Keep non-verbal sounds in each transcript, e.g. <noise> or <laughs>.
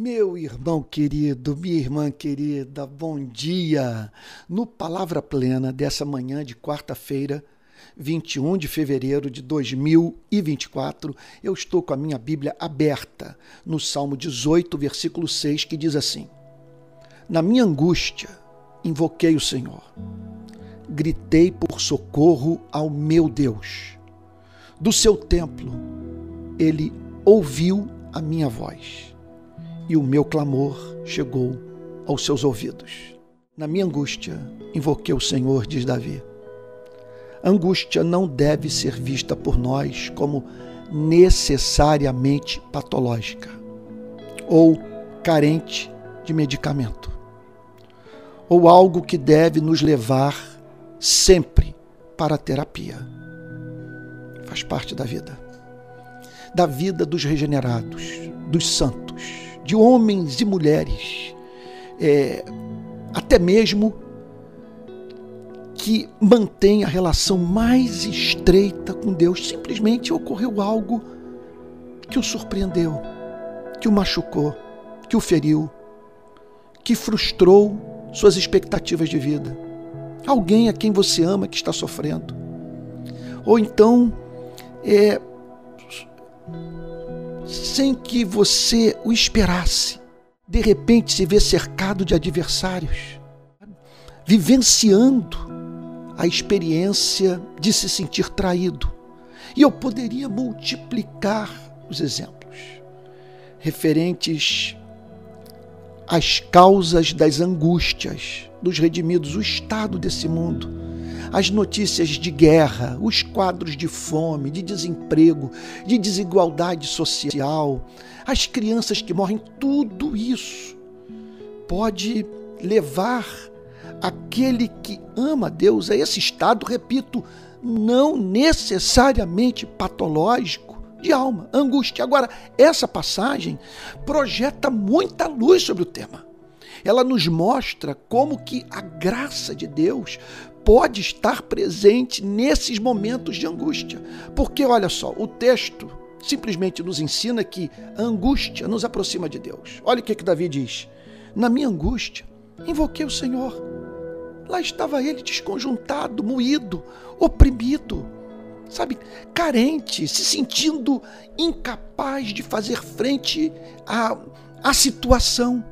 Meu irmão querido, minha irmã querida, bom dia! No Palavra Plena dessa manhã de quarta-feira, 21 de fevereiro de 2024, eu estou com a minha Bíblia aberta no Salmo 18, versículo 6, que diz assim: Na minha angústia, invoquei o Senhor, gritei por socorro ao meu Deus. Do seu templo, ele ouviu a minha voz e o meu clamor chegou aos seus ouvidos. Na minha angústia, invoquei o Senhor, diz Davi. angústia não deve ser vista por nós como necessariamente patológica ou carente de medicamento, ou algo que deve nos levar sempre para a terapia. Faz parte da vida. Da vida dos regenerados, dos santos de homens e mulheres, é, até mesmo que mantém a relação mais estreita com Deus. Simplesmente ocorreu algo que o surpreendeu, que o machucou, que o feriu, que frustrou suas expectativas de vida. Alguém a quem você ama que está sofrendo. Ou então, é, sem que você o esperasse. De repente se vê cercado de adversários, vivenciando a experiência de se sentir traído. E eu poderia multiplicar os exemplos referentes às causas das angústias dos redimidos, o estado desse mundo as notícias de guerra, os quadros de fome, de desemprego, de desigualdade social, as crianças que morrem, tudo isso pode levar aquele que ama Deus a esse estado, repito, não necessariamente patológico de alma, angústia. Agora, essa passagem projeta muita luz sobre o tema. Ela nos mostra como que a graça de Deus pode estar presente nesses momentos de angústia. Porque, olha só, o texto simplesmente nos ensina que a angústia nos aproxima de Deus. Olha o que, que Davi diz: Na minha angústia, invoquei o Senhor. Lá estava ele desconjuntado, moído, oprimido, sabe, carente, se sentindo incapaz de fazer frente à, à situação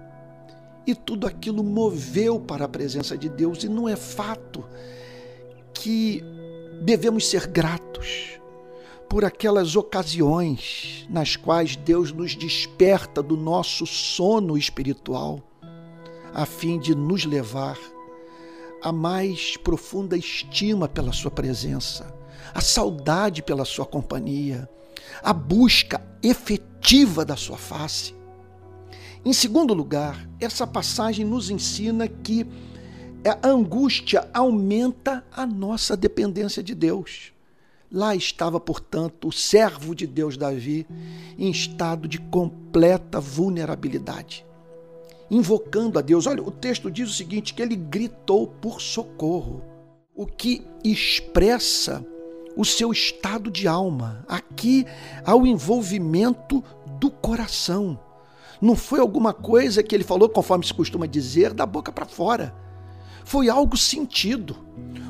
e tudo aquilo moveu para a presença de Deus, e não é fato que devemos ser gratos por aquelas ocasiões nas quais Deus nos desperta do nosso sono espiritual, a fim de nos levar a mais profunda estima pela Sua presença, a saudade pela Sua companhia, a busca efetiva da Sua face. Em segundo lugar, essa passagem nos ensina que a angústia aumenta a nossa dependência de Deus. Lá estava, portanto, o servo de Deus Davi em estado de completa vulnerabilidade, invocando a Deus. Olha, o texto diz o seguinte: que ele gritou por socorro, o que expressa o seu estado de alma. Aqui há o envolvimento do coração. Não foi alguma coisa que ele falou, conforme se costuma dizer, da boca para fora. Foi algo sentido.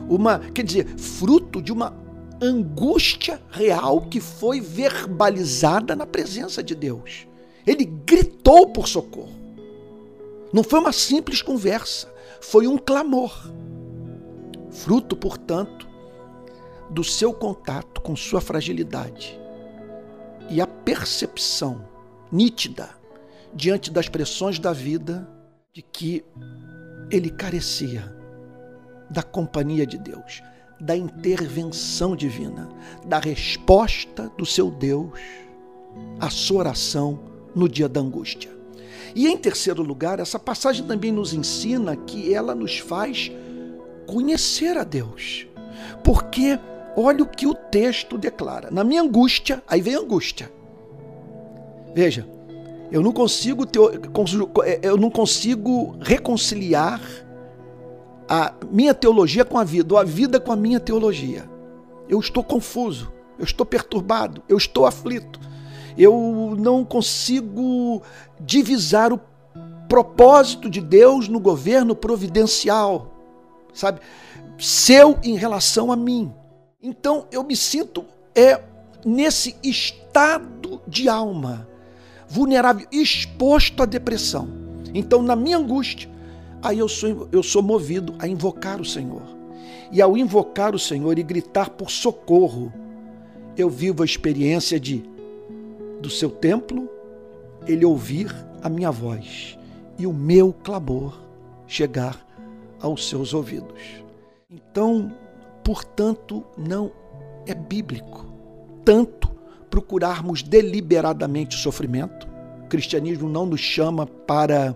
Uma, quer dizer, fruto de uma angústia real que foi verbalizada na presença de Deus. Ele gritou por socorro. Não foi uma simples conversa, foi um clamor. Fruto, portanto, do seu contato com sua fragilidade e a percepção nítida diante das pressões da vida de que ele carecia da companhia de Deus, da intervenção divina, da resposta do seu Deus à sua oração no dia da angústia. E em terceiro lugar, essa passagem também nos ensina que ela nos faz conhecer a Deus. Porque olha o que o texto declara. Na minha angústia, aí vem angústia. Veja, eu não consigo ter, é, eu não consigo reconciliar a minha teologia com a vida, ou a vida com a minha teologia. Eu estou confuso, eu estou perturbado, eu estou aflito. eu não consigo divisar o propósito de Deus no governo providencial, sabe? Seu em relação a mim. Então eu me sinto é nesse estado de alma vulnerável, exposto à depressão. Então, na minha angústia, aí eu sou, eu sou movido a invocar o Senhor. E ao invocar o Senhor e gritar por socorro, eu vivo a experiência de, do seu templo, ele ouvir a minha voz e o meu clamor chegar aos seus ouvidos. Então, portanto, não é bíblico tanto procurarmos deliberadamente o sofrimento. O cristianismo não nos chama para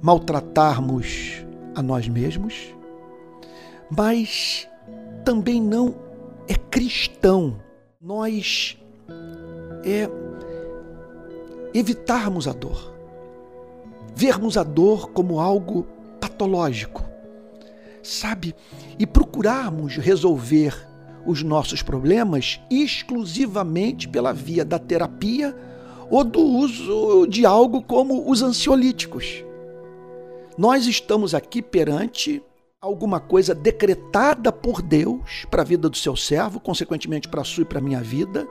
maltratarmos a nós mesmos, mas também não é cristão nós é evitarmos a dor, vermos a dor como algo patológico, sabe? E procurarmos resolver os nossos problemas exclusivamente pela via da terapia ou do uso de algo como os ansiolíticos. Nós estamos aqui perante alguma coisa decretada por Deus para a vida do seu servo, consequentemente para a sua e para a minha vida,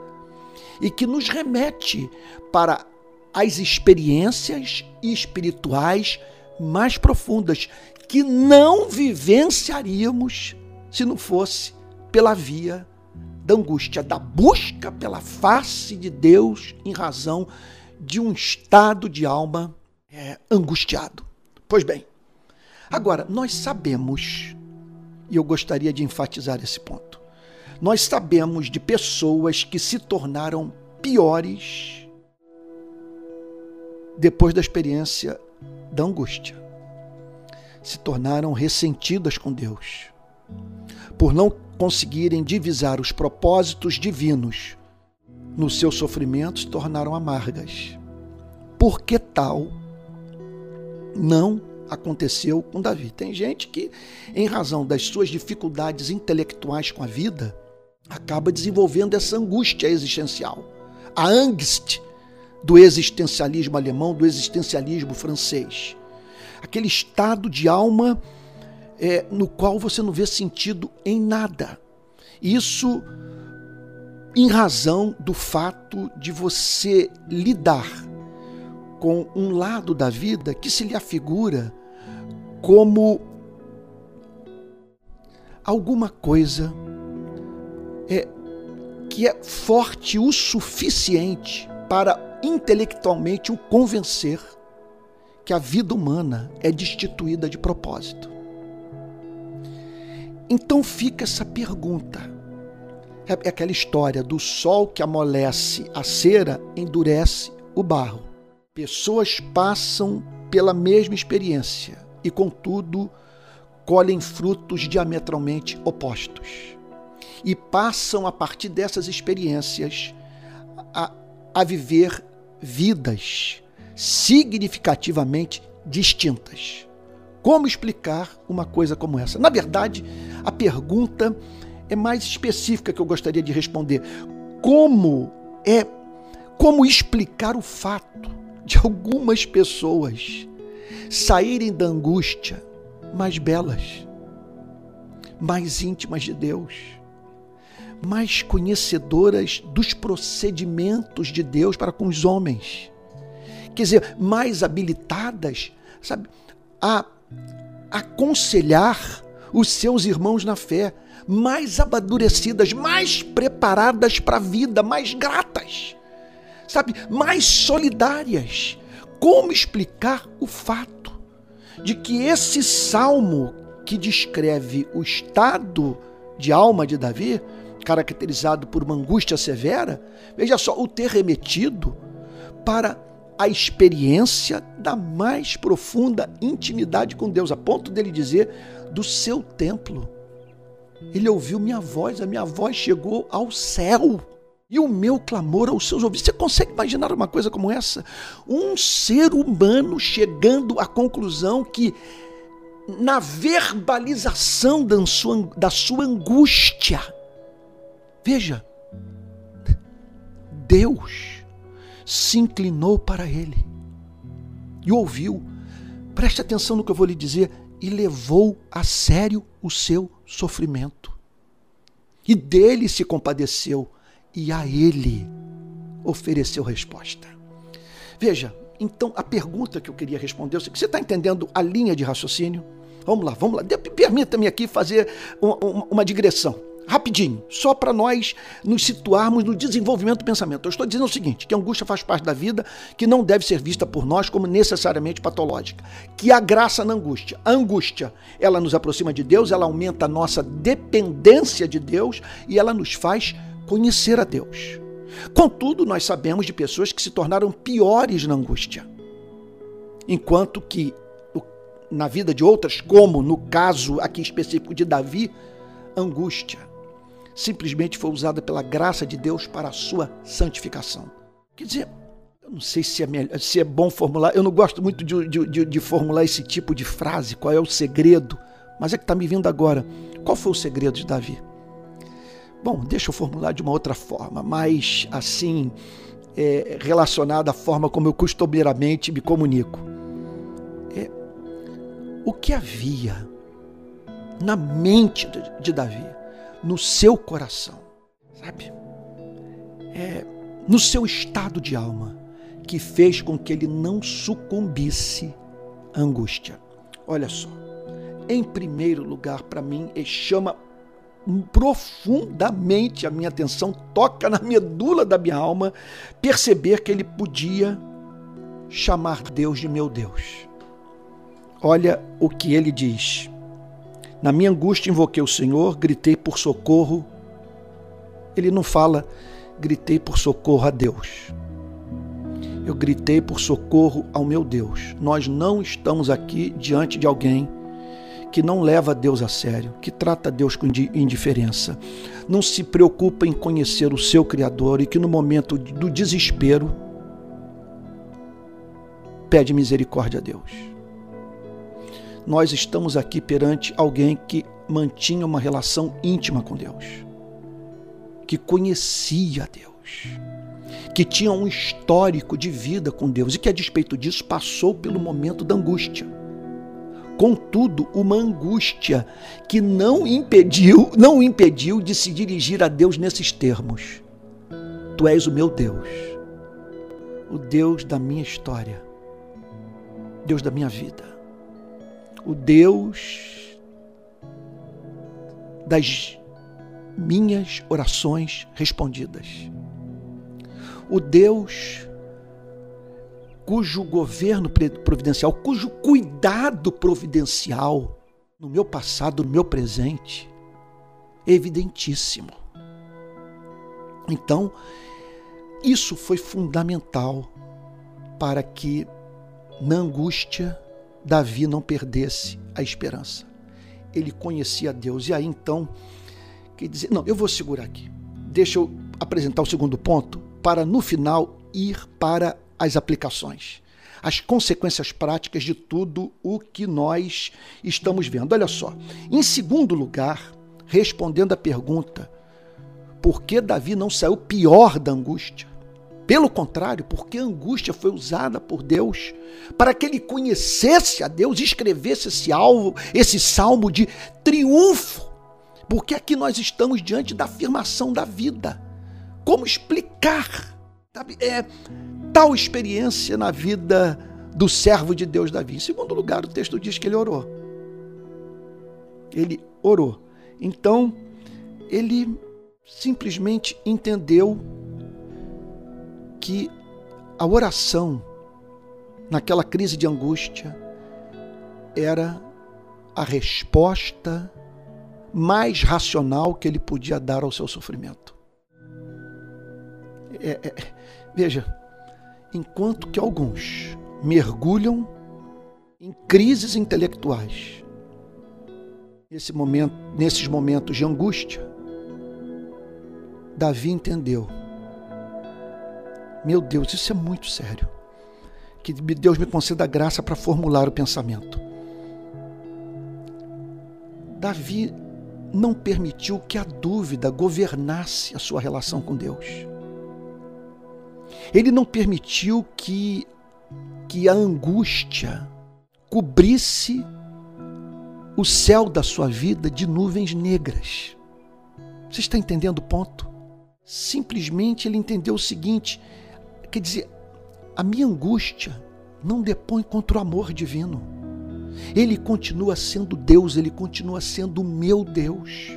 e que nos remete para as experiências espirituais mais profundas que não vivenciaríamos se não fosse pela via da angústia, da busca pela face de Deus em razão de um estado de alma é, angustiado. Pois bem, Agora, nós sabemos, e eu gostaria de enfatizar esse ponto, nós sabemos de pessoas que se tornaram piores depois da experiência da angústia. Se tornaram ressentidas com Deus, por não conseguirem divisar os propósitos divinos no seu sofrimento, se tornaram amargas. Por que tal não aconteceu com Davi. Tem gente que, em razão das suas dificuldades intelectuais com a vida, acaba desenvolvendo essa angústia existencial, a angst do existencialismo alemão, do existencialismo francês. Aquele estado de alma é, no qual você não vê sentido em nada. Isso em razão do fato de você lidar com um lado da vida que se lhe afigura como alguma coisa é, que é forte o suficiente para intelectualmente o convencer que a vida humana é destituída de propósito. Então fica essa pergunta. É, é aquela história do sol que amolece a cera endurece o barro. Pessoas passam pela mesma experiência e, contudo, colhem frutos diametralmente opostos. E passam, a partir dessas experiências, a, a viver vidas significativamente distintas. Como explicar uma coisa como essa? Na verdade, a pergunta é mais específica que eu gostaria de responder. Como é como explicar o fato de algumas pessoas saírem da angústia mais belas, mais íntimas de Deus, mais conhecedoras dos procedimentos de Deus para com os homens. Quer dizer, mais habilitadas, sabe, a aconselhar os seus irmãos na fé, mais amadurecidas, mais preparadas para a vida, mais gratas sabe, mais solidárias. Como explicar o fato de que esse salmo que descreve o estado de alma de Davi, caracterizado por uma angústia severa, veja só, o ter remetido para a experiência da mais profunda intimidade com Deus, a ponto dele dizer do seu templo. Ele ouviu minha voz, a minha voz chegou ao céu e o meu clamor aos seus ouvidos. Você consegue imaginar uma coisa como essa? Um ser humano chegando à conclusão que, na verbalização da sua, angústia, veja, Deus se inclinou para ele e ouviu. Preste atenção no que eu vou lhe dizer. E levou a sério o seu sofrimento. E dele se compadeceu e a ele ofereceu resposta. Veja, então a pergunta que eu queria responder, você está entendendo a linha de raciocínio? Vamos lá, vamos lá. Permita-me aqui fazer uma, uma digressão rapidinho, só para nós nos situarmos no desenvolvimento do pensamento. Eu estou dizendo o seguinte: que a angústia faz parte da vida, que não deve ser vista por nós como necessariamente patológica. Que a graça na angústia. A angústia, ela nos aproxima de Deus, ela aumenta a nossa dependência de Deus e ela nos faz conhecer a Deus. Contudo, nós sabemos de pessoas que se tornaram piores na angústia. Enquanto que na vida de outras, como no caso aqui específico de Davi, angústia simplesmente foi usada pela graça de Deus para a sua santificação. Quer dizer, eu não sei se é, melhor, se é bom formular, eu não gosto muito de, de, de, de formular esse tipo de frase, qual é o segredo, mas é que está me vindo agora. Qual foi o segredo de Davi? Bom, deixa eu formular de uma outra forma, mais assim, é, relacionada à forma como eu costumeiramente me comunico. É, o que havia na mente de Davi no seu coração, sabe? É, no seu estado de alma, que fez com que ele não sucumbisse à angústia. Olha só, em primeiro lugar, para mim, chama profundamente a minha atenção, toca na medula da minha alma, perceber que ele podia chamar Deus de meu Deus. Olha o que ele diz. Na minha angústia invoquei o Senhor, gritei por socorro. Ele não fala, gritei por socorro a Deus. Eu gritei por socorro ao meu Deus. Nós não estamos aqui diante de alguém que não leva Deus a sério, que trata Deus com indiferença, não se preocupa em conhecer o seu Criador e que no momento do desespero pede misericórdia a Deus nós estamos aqui perante alguém que mantinha uma relação íntima com Deus, que conhecia Deus, que tinha um histórico de vida com Deus e que, a despeito disso, passou pelo momento da angústia. Contudo, uma angústia que não impediu, não impediu de se dirigir a Deus nesses termos: Tu és o meu Deus, o Deus da minha história, Deus da minha vida o Deus das minhas orações respondidas. O Deus cujo governo providencial, cujo cuidado providencial no meu passado, no meu presente, é evidentíssimo. Então, isso foi fundamental para que, na angústia, Davi não perdesse a esperança. Ele conhecia Deus. E aí então, que dizer, não, eu vou segurar aqui. Deixa eu apresentar o segundo ponto para no final ir para as aplicações, as consequências práticas de tudo o que nós estamos vendo. Olha só. Em segundo lugar, respondendo à pergunta por que Davi não saiu pior da angústia? Pelo contrário, porque a angústia foi usada por Deus para que ele conhecesse a Deus escrevesse esse alvo, esse salmo de triunfo. Porque aqui nós estamos diante da afirmação da vida. Como explicar sabe, é, tal experiência na vida do servo de Deus Davi? Em segundo lugar, o texto diz que ele orou. Ele orou. Então, ele simplesmente entendeu que a oração, naquela crise de angústia, era a resposta mais racional que ele podia dar ao seu sofrimento. É, é, veja, enquanto que alguns mergulham em crises intelectuais, nesse momento, nesses momentos de angústia, Davi entendeu meu Deus, isso é muito sério. Que Deus me conceda a graça para formular o pensamento. Davi não permitiu que a dúvida governasse a sua relação com Deus. Ele não permitiu que, que a angústia cobrisse o céu da sua vida de nuvens negras. Você está entendendo o ponto? Simplesmente ele entendeu o seguinte: quer dizer, a minha angústia não depõe contra o amor divino. Ele continua sendo Deus, ele continua sendo o meu Deus.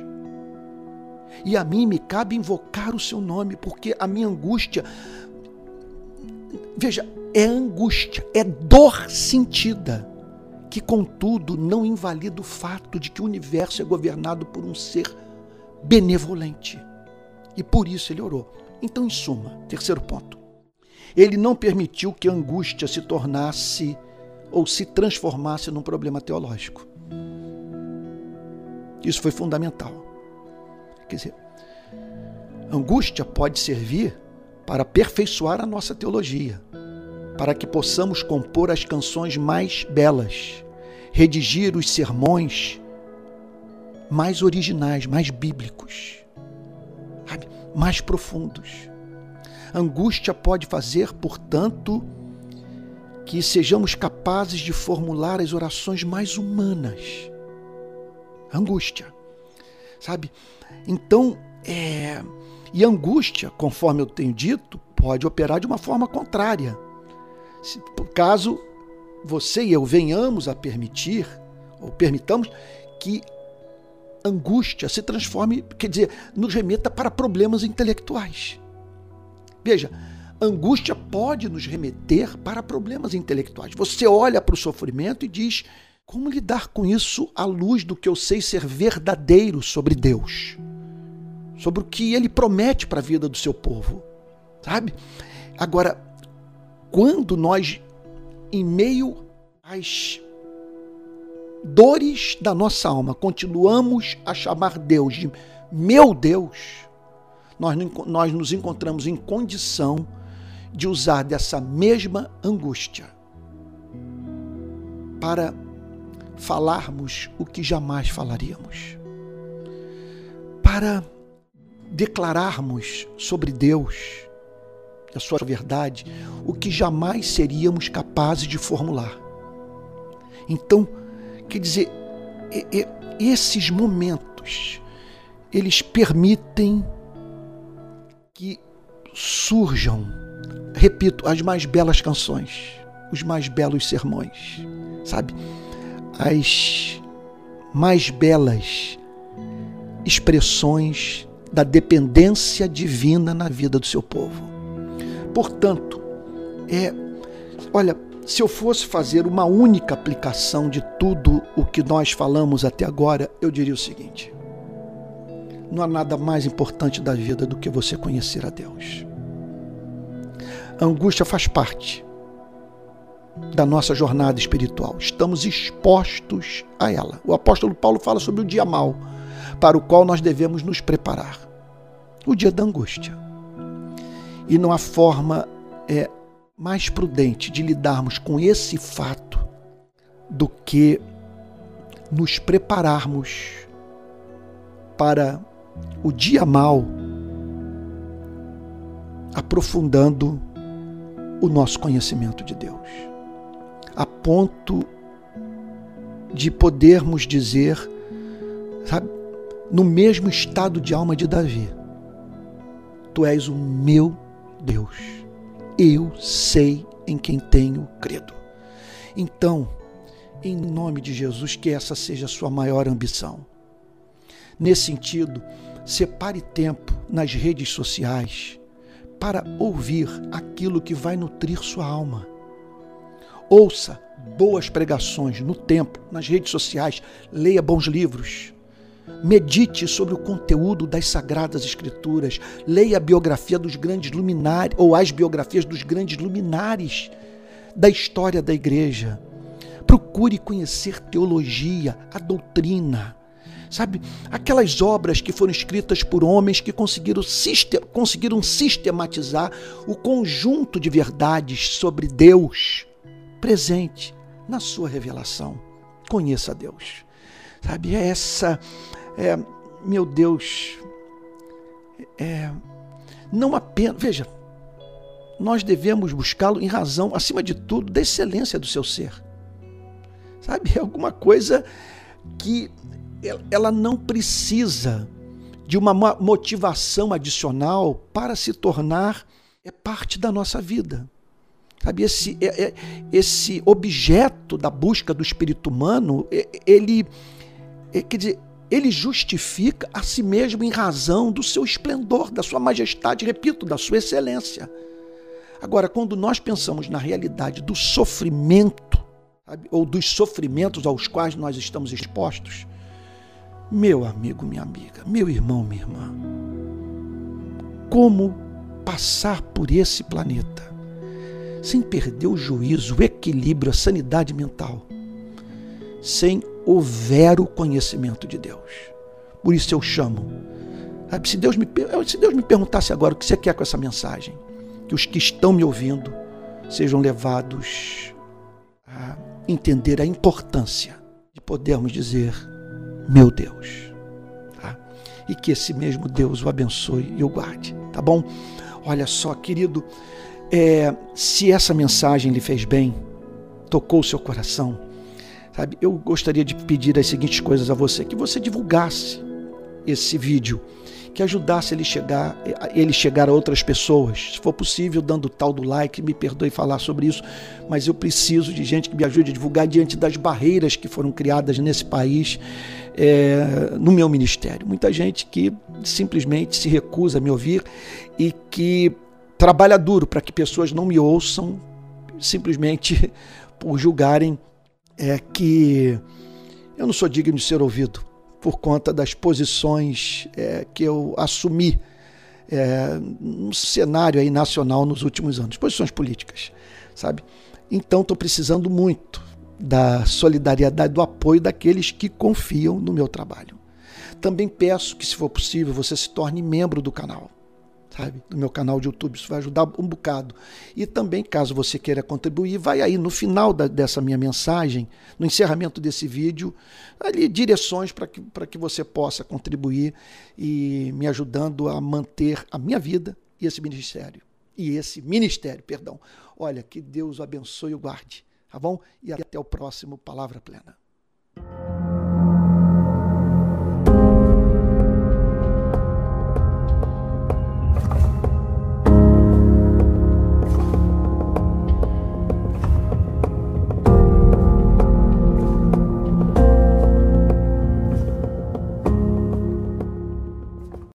E a mim me cabe invocar o seu nome, porque a minha angústia, veja, é angústia, é dor sentida, que contudo não invalida o fato de que o universo é governado por um ser benevolente. E por isso ele orou. Então, em suma, terceiro ponto, ele não permitiu que a angústia se tornasse ou se transformasse num problema teológico. Isso foi fundamental. Quer dizer, angústia pode servir para aperfeiçoar a nossa teologia, para que possamos compor as canções mais belas, redigir os sermões mais originais, mais bíblicos, mais profundos. Angústia pode fazer, portanto, que sejamos capazes de formular as orações mais humanas. Angústia, sabe? Então, é, e angústia, conforme eu tenho dito, pode operar de uma forma contrária. Se, caso você e eu venhamos a permitir, ou permitamos, que angústia se transforme, quer dizer, nos remeta para problemas intelectuais. Veja, angústia pode nos remeter para problemas intelectuais. Você olha para o sofrimento e diz: como lidar com isso à luz do que eu sei ser verdadeiro sobre Deus? sobre o que ele promete para a vida do seu povo, sabe? Agora, quando nós, em meio às dores da nossa alma, continuamos a chamar Deus de meu Deus, nós, nós nos encontramos em condição de usar dessa mesma angústia para falarmos o que jamais falaríamos. Para declararmos sobre Deus, a sua verdade, o que jamais seríamos capazes de formular. Então, quer dizer, esses momentos, eles permitem que surjam, repito, as mais belas canções, os mais belos sermões, sabe? As mais belas expressões da dependência divina na vida do seu povo. Portanto, é, olha, se eu fosse fazer uma única aplicação de tudo o que nós falamos até agora, eu diria o seguinte: não há nada mais importante da vida do que você conhecer a Deus. A angústia faz parte da nossa jornada espiritual. Estamos expostos a ela. O apóstolo Paulo fala sobre o dia mau para o qual nós devemos nos preparar o dia da angústia. E não há forma é, mais prudente de lidarmos com esse fato do que nos prepararmos para o dia mau, aprofundando o nosso conhecimento de Deus, a ponto de podermos dizer, sabe, no mesmo estado de alma de Davi. Tu és o meu Deus. Eu sei em quem tenho credo. Então, em nome de Jesus, que essa seja a sua maior ambição. Nesse sentido, separe tempo nas redes sociais para ouvir aquilo que vai nutrir sua alma. Ouça boas pregações no templo, nas redes sociais, leia bons livros Medite sobre o conteúdo das Sagradas Escrituras. Leia a biografia dos grandes luminares, ou as biografias dos grandes luminares da história da igreja. Procure conhecer teologia, a doutrina. Sabe, aquelas obras que foram escritas por homens que conseguiram, conseguiram sistematizar o conjunto de verdades sobre Deus presente na sua revelação. Conheça Deus. Sabe, é essa é, meu Deus, é, não apenas, veja, nós devemos buscá-lo em razão, acima de tudo, da excelência do seu ser. Sabe? É alguma coisa que ela não precisa de uma motivação adicional para se tornar é parte da nossa vida. Sabe, esse, é, é, esse objeto da busca do espírito humano, ele, quer dizer, ele justifica a si mesmo em razão do seu esplendor, da sua majestade, repito, da sua excelência. Agora, quando nós pensamos na realidade do sofrimento, sabe, ou dos sofrimentos aos quais nós estamos expostos, meu amigo, minha amiga, meu irmão, minha irmã, como passar por esse planeta sem perder o juízo, o equilíbrio, a sanidade mental, sem o vero conhecimento de Deus. Por isso eu chamo. Se Deus me, se Deus me perguntasse agora o que você quer com essa mensagem, que os que estão me ouvindo sejam levados a entender a importância de podermos dizer: Meu Deus. Tá? E que esse mesmo Deus o abençoe e o guarde. Tá bom? Olha só, querido, é, se essa mensagem lhe fez bem, tocou o seu coração, sabe? Eu gostaria de pedir as seguintes coisas a você: que você divulgasse esse vídeo, que ajudasse ele chegar, ele chegar a outras pessoas, se for possível, dando tal do like, me perdoe falar sobre isso, mas eu preciso de gente que me ajude a divulgar diante das barreiras que foram criadas nesse país, é, no meu ministério. Muita gente que simplesmente se recusa a me ouvir e que trabalha duro para que pessoas não me ouçam simplesmente <laughs> por julgarem é, que eu não sou digno de ser ouvido por conta das posições é, que eu assumi é, no cenário aí nacional nos últimos anos, posições políticas, sabe? Então estou precisando muito da solidariedade, do apoio daqueles que confiam no meu trabalho. Também peço que, se for possível, você se torne membro do canal sabe? No meu canal de YouTube. Isso vai ajudar um bocado. E também, caso você queira contribuir, vai aí no final da, dessa minha mensagem, no encerramento desse vídeo, ali direções para que, que você possa contribuir e me ajudando a manter a minha vida e esse ministério. E esse ministério, perdão. Olha, que Deus o abençoe e o guarde. Tá bom? E até o próximo Palavra Plena.